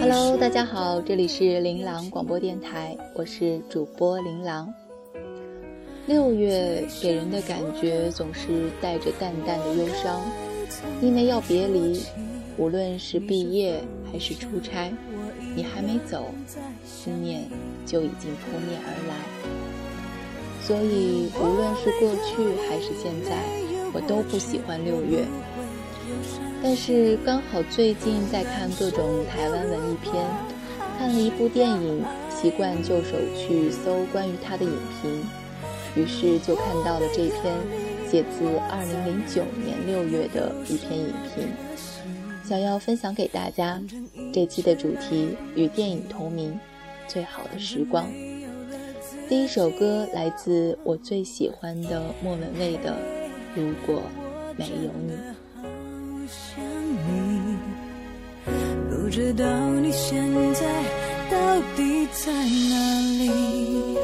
Hello，大家好，这里是琳琅广播电台，我是主播琳琅。六月给人的感觉总是带着淡淡的忧伤，因为要别离。无论是毕业还是出差，你还没走，思念就已经扑面而来。所以，无论是过去还是现在，我都不喜欢六月。但是刚好最近在看各种台湾文艺片，看了一部电影，习惯就手去搜关于它的影评，于是就看到了这篇写自2009年6月的一篇影评。想要分享给大家，这期的主题与电影同名，《最好的时光》。第一首歌来自我最喜欢的莫文蔚的《如果没有你》。想你不知道你现在到底在哪里？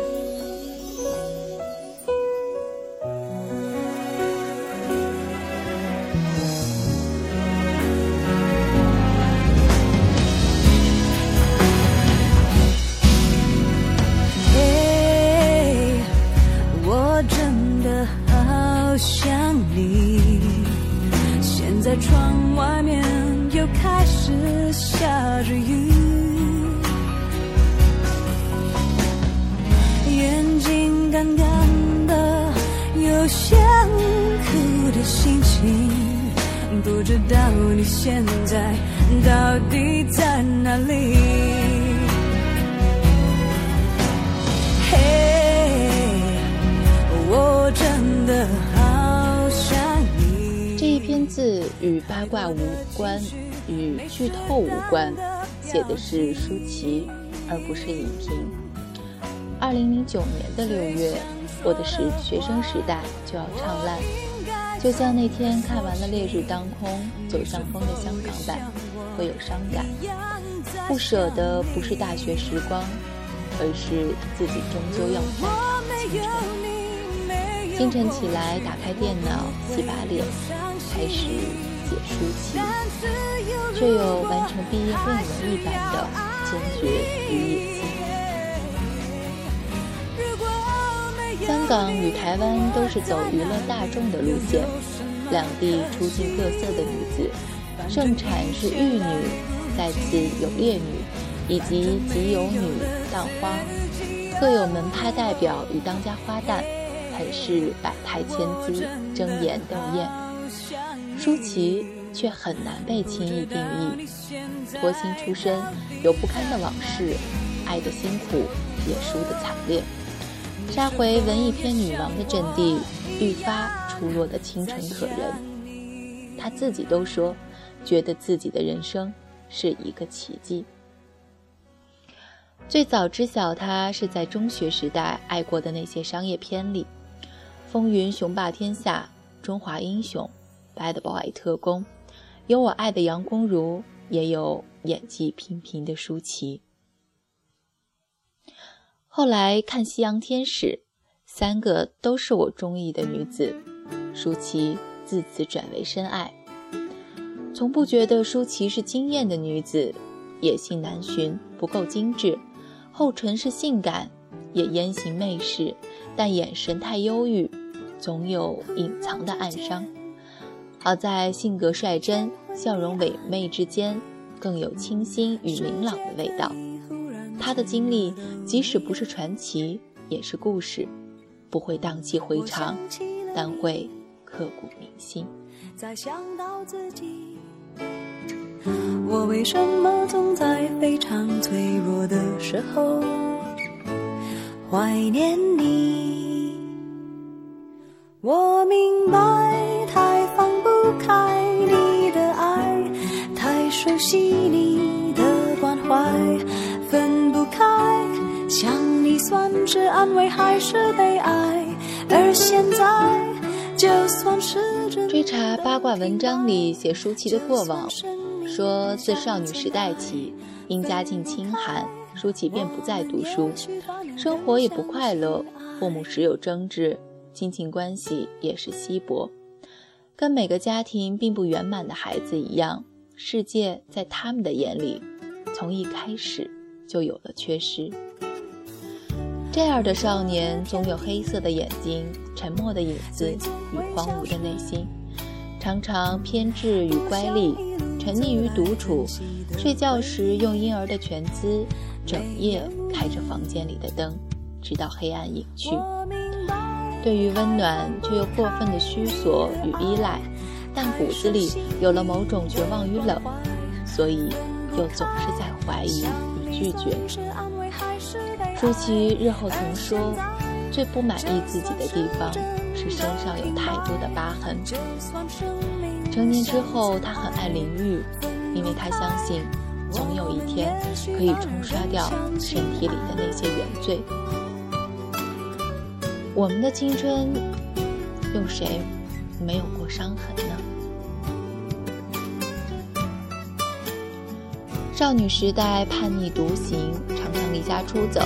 字与八卦无关，与剧透无关，写的是舒淇，而不是影评。二零零九年的六月，我的时学生时代就要唱烂。就像那天看完了《烈日当空》，走向风的香港版，会有伤感。不舍的不是大学时光，而是自己终究要散场的青春。清晨起来，打开电脑，洗把脸，开始写书期，却有完成毕业论文一般的坚决与野心。香港与台湾都是走娱乐大众的路线，两地出尽各色的女子，盛产是玉女，再次有烈女，以及集有女当花，各有门派代表与当家花旦，很是百态千姿，争妍斗艳。舒淇却很难被轻易定义，脱星出身，有不堪的往事，爱的辛苦，也输的惨烈。杀回文艺片女王的阵地，愈发出落的清纯可人。她自己都说，觉得自己的人生是一个奇迹。最早知晓她是在中学时代爱过的那些商业片里，《风云雄霸天下》《中华英雄》《Bad Boy 特工》，有我爱的杨恭如，也有演技平平的舒淇。后来看《西洋天使》，三个都是我中意的女子，舒淇自此转为深爱。从不觉得舒淇是惊艳的女子，野性难寻，不够精致，厚唇是性感，也言行媚世，但眼神太忧郁，总有隐藏的暗伤。好在性格率真，笑容妩媚之间，更有清新与明朗的味道。他的经历，即使不是传奇，也是故事，不会荡气回肠，但会刻骨铭心。再想到自己，我为什么总在非常脆弱的时候怀念你？我明白，太放不开你的爱，太熟悉你的关怀，分不开。想你算是安慰还是悲哀？而现在，就算是追查八卦文章里写舒淇的过往，说自少女时代起，因家境清寒，舒淇便不再读书，生活也不快乐，父母时有争执。亲情关系也是稀薄，跟每个家庭并不圆满的孩子一样，世界在他们的眼里，从一开始就有了缺失。这样的少年，总有黑色的眼睛、沉默的影子与荒芜的内心，常常偏执与乖戾，沉溺于独处，睡觉时用婴儿的蜷姿，整夜开着房间里的灯，直到黑暗隐去。对于温暖，却又过分的需索与依赖，但骨子里有了某种绝望与冷，所以又总是在怀疑与拒绝。舒淇日后曾说，最不满意自己的地方是身上有太多的疤痕。成年之后，他很爱淋浴，因为他相信，总有一天可以冲刷掉身体里的那些原罪。我们的青春，有谁没有过伤痕呢？少女时代叛逆独行，常常离家出走，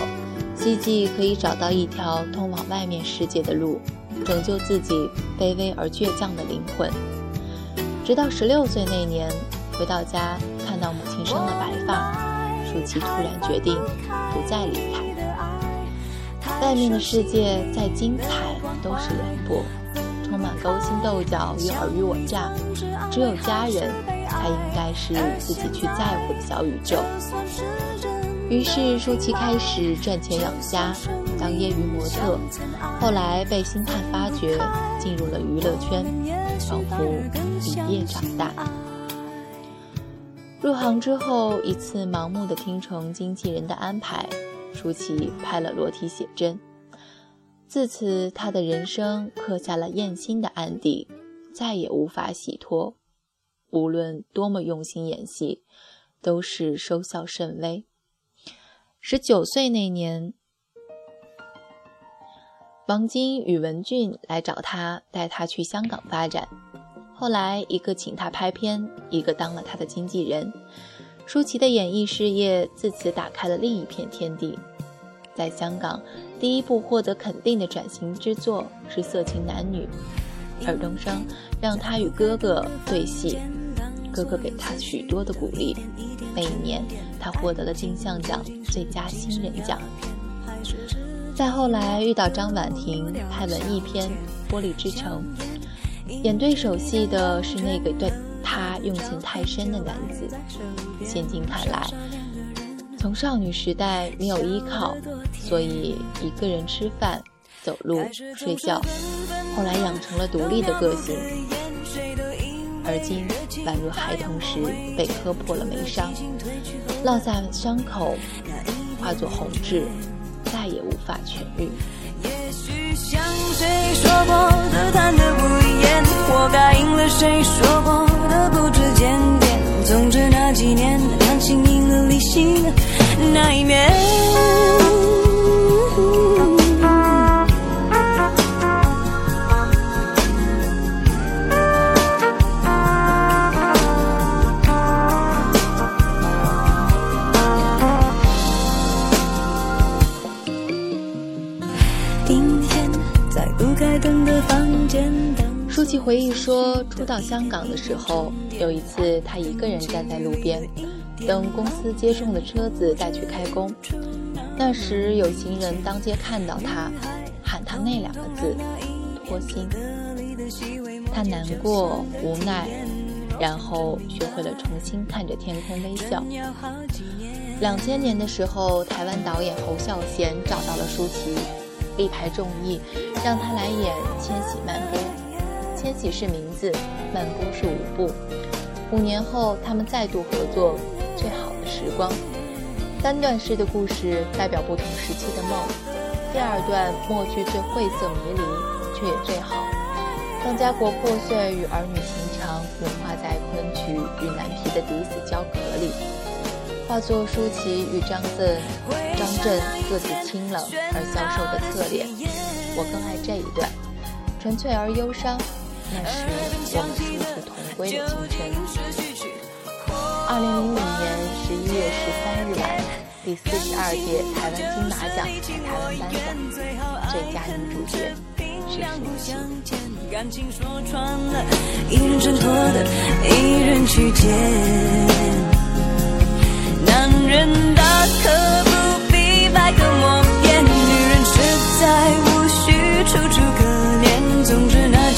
希冀可以找到一条通往外面世界的路，拯救自己卑微而倔强的灵魂。直到十六岁那年，回到家看到母亲生了白发，舒淇突然决定不再离开。外面的世界再精彩都是凉薄，充满勾心斗角与尔虞我诈。只有家人才应该是自己去在乎的小宇宙。于是舒淇开始赚钱养家，当业余模特，后来被星探发掘，进入了娱乐圈，仿佛一夜长大。入行之后，一次盲目的听从经纪人的安排。舒淇拍了裸体写真，自此她的人生刻下了艳星的案底，再也无法洗脱。无论多么用心演戏，都是收效甚微。十九岁那年，王晶与文俊来找他，带他去香港发展。后来，一个请他拍片，一个当了他的经纪人。舒淇的演艺事业自此打开了另一片天地。在香港，第一部获得肯定的转型之作是《色情男女》，尔冬升让他与哥哥对戏，哥哥给他许多的鼓励。那一年，他获得了金像奖最佳新人奖。再后来遇到张婉婷，拍文艺片《玻璃之城》，演对手戏的是那个对。他用情太深的男子，现今看来，从少女时代没有依靠，所以一个人吃饭、走路、睡觉，后来养成了独立的个性，而今宛如孩童时被磕破了眉伤，落下伤口化作红痣，再也无法痊愈。像谁说过的谈的我答，应了谁说过的不知检点。总之那几年，感情赢了理性那一面。舒淇回忆说，初到香港的时候，有一次她一个人站在路边，等公司接送的车子带去开工。那时有行人当街看到她，喊她那两个字“脱心”。她难过无奈，然后学会了重新看着天空微笑。两千年的时候，台湾导演侯孝贤找到了舒淇。力排众议，让他来演《千禧曼波》。千玺是名字，曼波是舞步。五年后，他们再度合作《最好的时光》。三段式的故事代表不同时期的梦。第二段默剧最晦涩迷离，却也最好。当家国破碎与儿女情长融化在昆曲与南皮的抵死交隔里，化作舒淇与张震、张震各自清冷而消瘦的侧脸。我更爱这一段，纯粹而忧伤，那是我们殊途同归的青春。二零零五年十一月十三日晚，第四十二届台湾金马奖在台湾颁奖，最佳女主角是舒淇。一人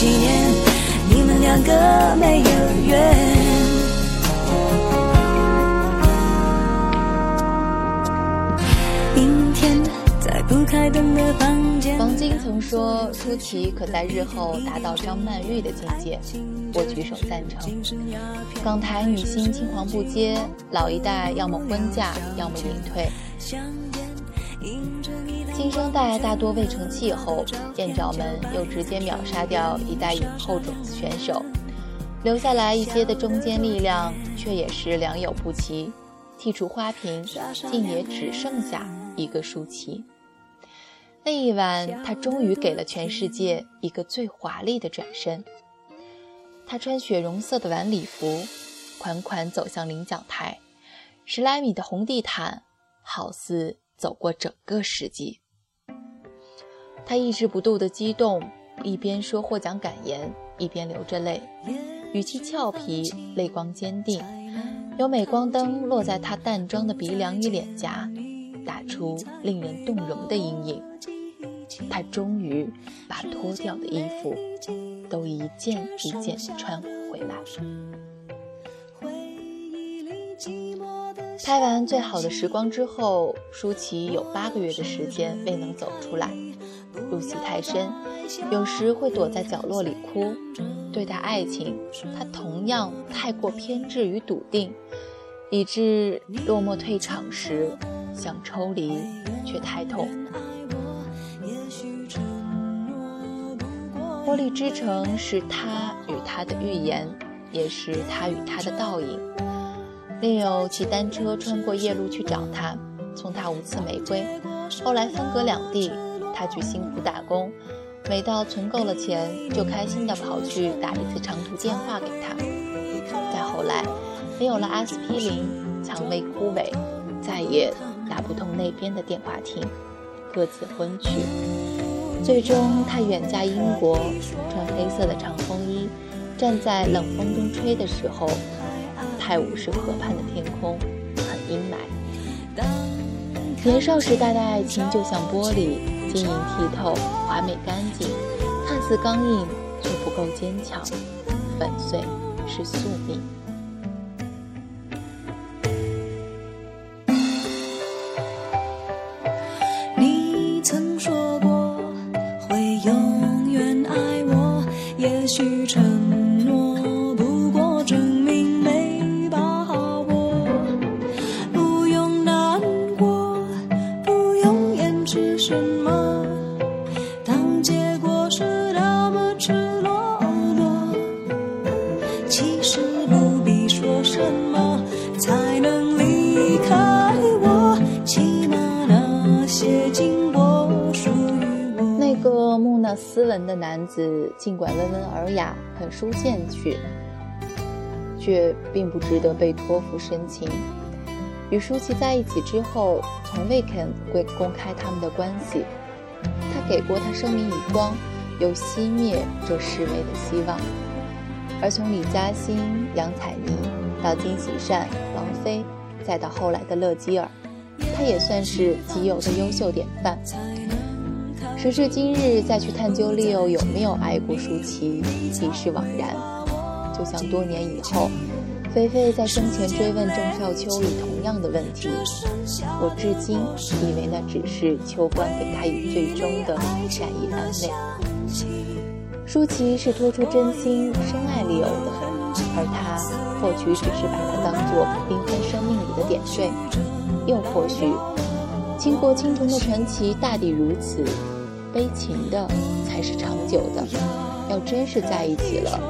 几年，你们两个没有缘。王晶曾说：“舒淇可在日后达到张曼玉的境界。”我举手赞成。港台女星青黄不接，老一代要么婚嫁，要么隐退。新生代大多未成气候，艳照们又直接秒杀掉一代影后种子选手，留下来一些的中坚力量却也是良莠不齐。剔除花瓶，竟也只剩下一个舒淇。那一晚，他终于给了全世界一个最华丽的转身。他穿雪绒色的晚礼服，款款走向领奖台，十来米的红地毯，好似走过整个世纪。他抑制不住的激动，一边说获奖感言，一边流着泪，语气俏皮，泪光坚定。有镁光灯落在他淡妆的鼻梁与脸颊，打出令人动容的阴影。他终于把脱掉的衣服都一件一件穿回来。拍完《最好的时光》之后，舒淇有八个月的时间未能走出来，入戏太深，有时会躲在角落里哭。对待爱情，他同样太过偏执与笃定，以致落寞退场时想抽离，却太痛。玻璃之城是他与他的预言，也是他与他的倒影。另有骑单车穿过夜路去找他，送他五次玫瑰。后来分隔两地，他去辛苦打工，每到存够了钱，就开心地跑去打一次长途电话给他。再后来，没有了阿司匹林，蔷薇枯萎，再也打不通那边的电话亭，各自昏去。最终，他远嫁英国，穿黑色的长风衣，站在冷风中吹的时候，泰晤士河畔的天空很阴霾。年少时代的爱情就像玻璃，晶莹剔透，华美干净，看似刚硬，却不够坚强。粉碎是宿命。你曾说过会永远爱我，也许。斯文的男子，尽管温文尔雅、很书见去，却并不值得被托付深情。与舒淇在一起之后，从未肯公公开他们的关系。他给过他生命以光，又熄灭这示威的希望。而从李嘉欣、杨采妮到金喜善、王菲，再到后来的乐基儿，他也算是极有的优秀典范。时至今日，再去探究 Leo 有没有爱过舒淇，已是枉然。就像多年以后，菲菲在生前追问郑少秋以同样的问题，我至今以为那只是秋官给他以最终的善意安慰。舒淇是托出真心深爱 Leo 的，而他或许只是把他当作缤纷生命里的点缀，又或许，倾国倾城的传奇大抵如此。悲情的才是长久的，要真是在一起了，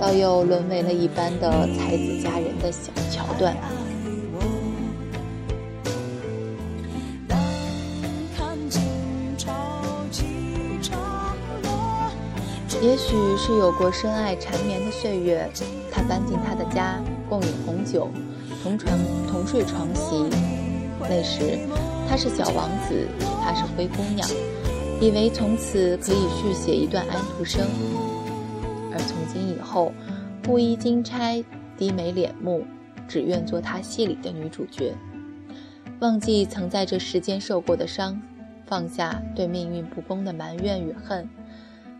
倒又沦为了一般的才子佳人的小桥段。也许是有过深爱缠绵的岁月，他搬进他的家，共饮红酒，同床同睡床席。那时他是小王子，她是灰姑娘，以为从此可以续写一段安徒生。而从今以后，布衣金钗，低眉敛目，只愿做他戏里的女主角，忘记曾在这世间受过的伤，放下对命运不公的埋怨与恨。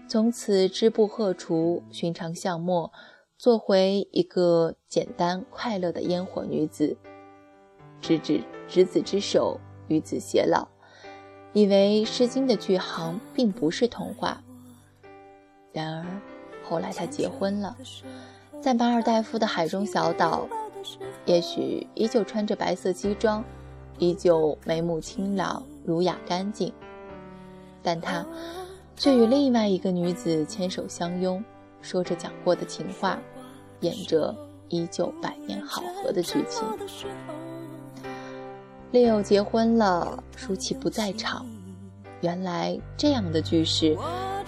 从此织布鹤雏，寻常巷陌，做回一个简单快乐的烟火女子。执子执子之手，与子偕老，以为《诗经》的句行并不是童话。然而后来他结婚了，在马尔代夫的海中小岛，也许依旧穿着白色西装，依旧眉目清朗、儒雅干净，但他。却与另外一个女子牵手相拥，说着讲过的情话，演着依旧百年好合的剧情。Leo 结婚了，舒淇不在场。原来这样的句式，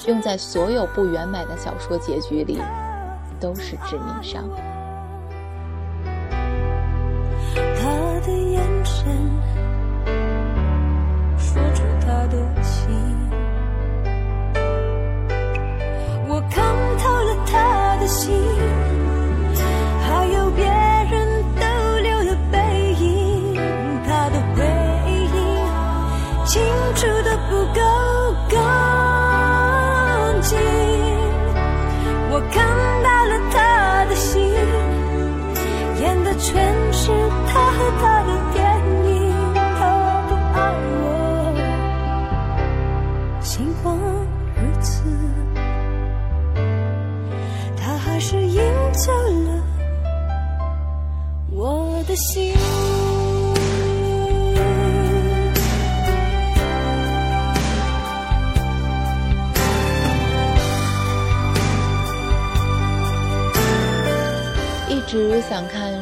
用在所有不圆满的小说结局里，都是致命伤。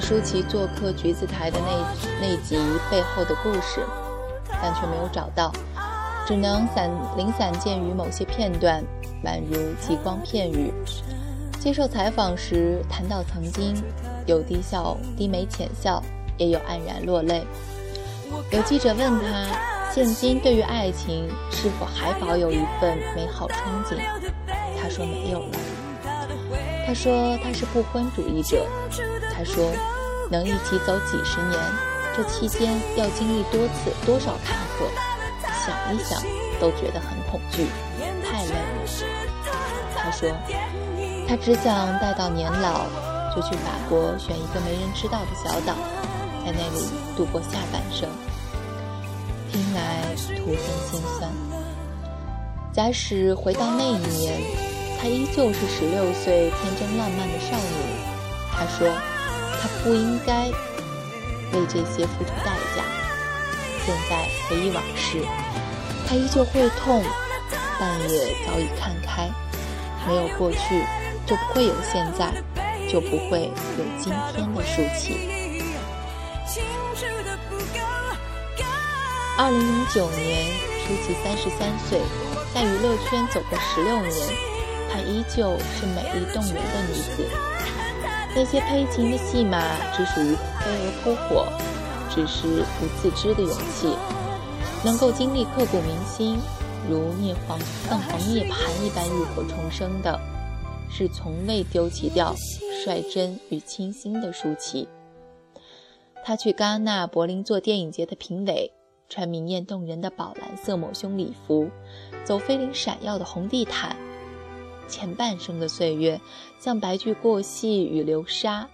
舒淇做客橘子台的那那集背后的故事，但却没有找到，只能散零散见于某些片段，宛如极光片语。接受采访时谈到，曾经有低笑、低眉浅笑，也有黯然落泪。有记者问他，现今对于爱情是否还保有一份美好憧憬？他说没有了。他说他是不婚主义者。他说能一起走几十年，这期间要经历多次多少坎坷，想一想都觉得很恐惧，太累了。他说。他只想待到年老，就去法国选一个没人知道的小岛，在那里度过下半生。听来徒增心酸。假使回到那一年，他依旧是十六岁天真烂漫的少女。他说，不应该为这些付出代价。现在回忆往事，她依旧会痛，但也早已看开，没有过去。就不会有现在，就不会有今天的舒淇。二零零九年，舒淇三十三岁，在娱乐圈走过十六年，她依旧是美丽动人的女子。那些悲情的戏码，只属于飞蛾扑火，只是不自知的勇气。能够经历刻骨铭心，如涅槃凤凰涅槃一般浴火重生的。是从未丢弃掉率真与清新的舒淇。他去戛纳、柏林做电影节的评委，穿明艳动人的宝蓝色抹胸礼服，走飞灵闪耀的红地毯。前半生的岁月像白驹过隙与流沙，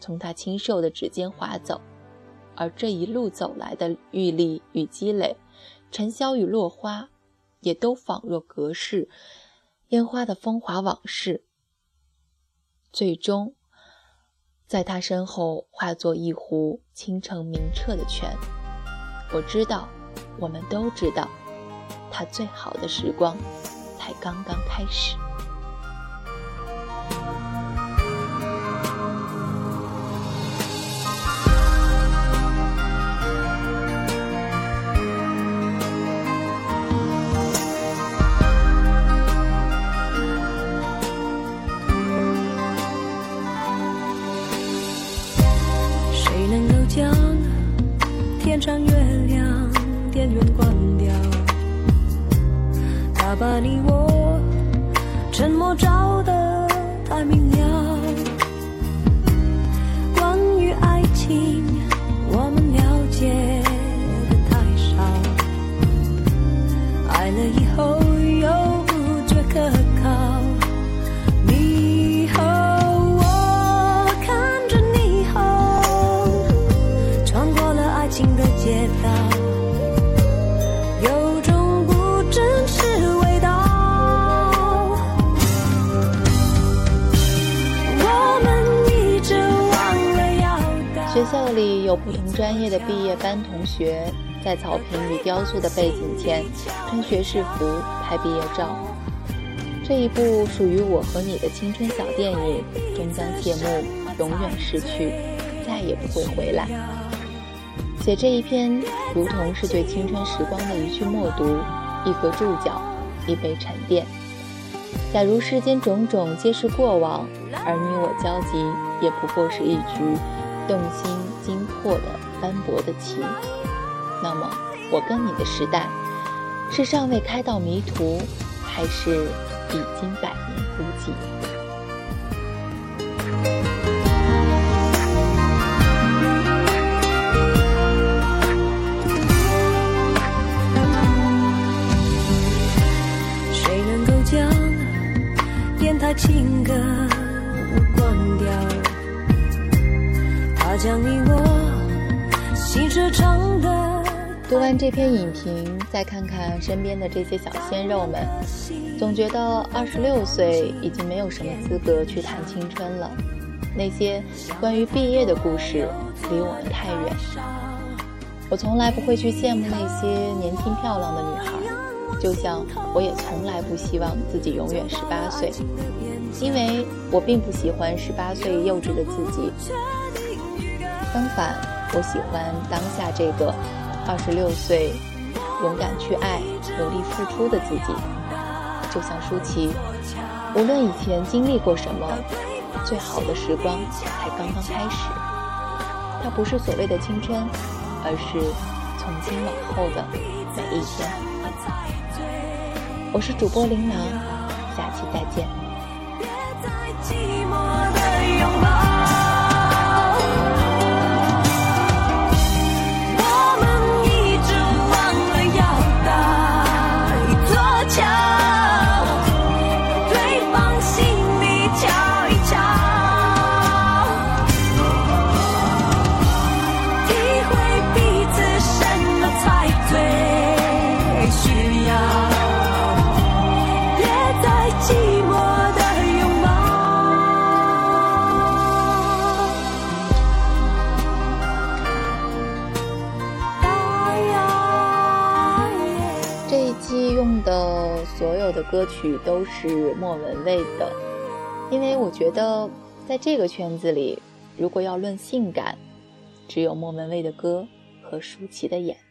从他清瘦的指尖划走。而这一路走来的阅历与积累，尘嚣与落花，也都仿若隔世。烟花的风华往事，最终在他身后化作一壶清澄明澈的泉。我知道，我们都知道，他最好的时光才刚刚开始。学校里有不同专业的毕业班同学，在草坪与雕塑的背景前穿学士服拍毕业照。这一部属于我和你的青春小电影终将谢幕，永远逝去，再也不会回来。写这一篇，如同是对青春时光的一句默读，一格注脚，一杯沉淀。假如世间种种皆是过往，而你我交集也不过是一局动心惊魄的斑驳的棋，那么我跟你的时代，是尚未开到迷途，还是已经百年孤寂？情歌关掉？它将你我心事唱的。读完这篇影评，再看看身边的这些小鲜肉们，总觉得二十六岁已经没有什么资格去谈青春了。那些关于毕业的故事，离我们太远。我从来不会去羡慕那些年轻漂亮的女孩，就像我也从来不希望自己永远十八岁，因为我并不喜欢十八岁幼稚的自己。相反，我喜欢当下这个二十六岁勇敢去爱、努力付出的自己。就像舒淇，无论以前经历过什么，最好的时光才刚刚开始。它不是所谓的青春。而是从今往后的每一天。我是主播琳琅下期再见。别再寂寞的拥抱。歌曲都是莫文蔚的，因为我觉得在这个圈子里，如果要论性感，只有莫文蔚的歌和舒淇的演。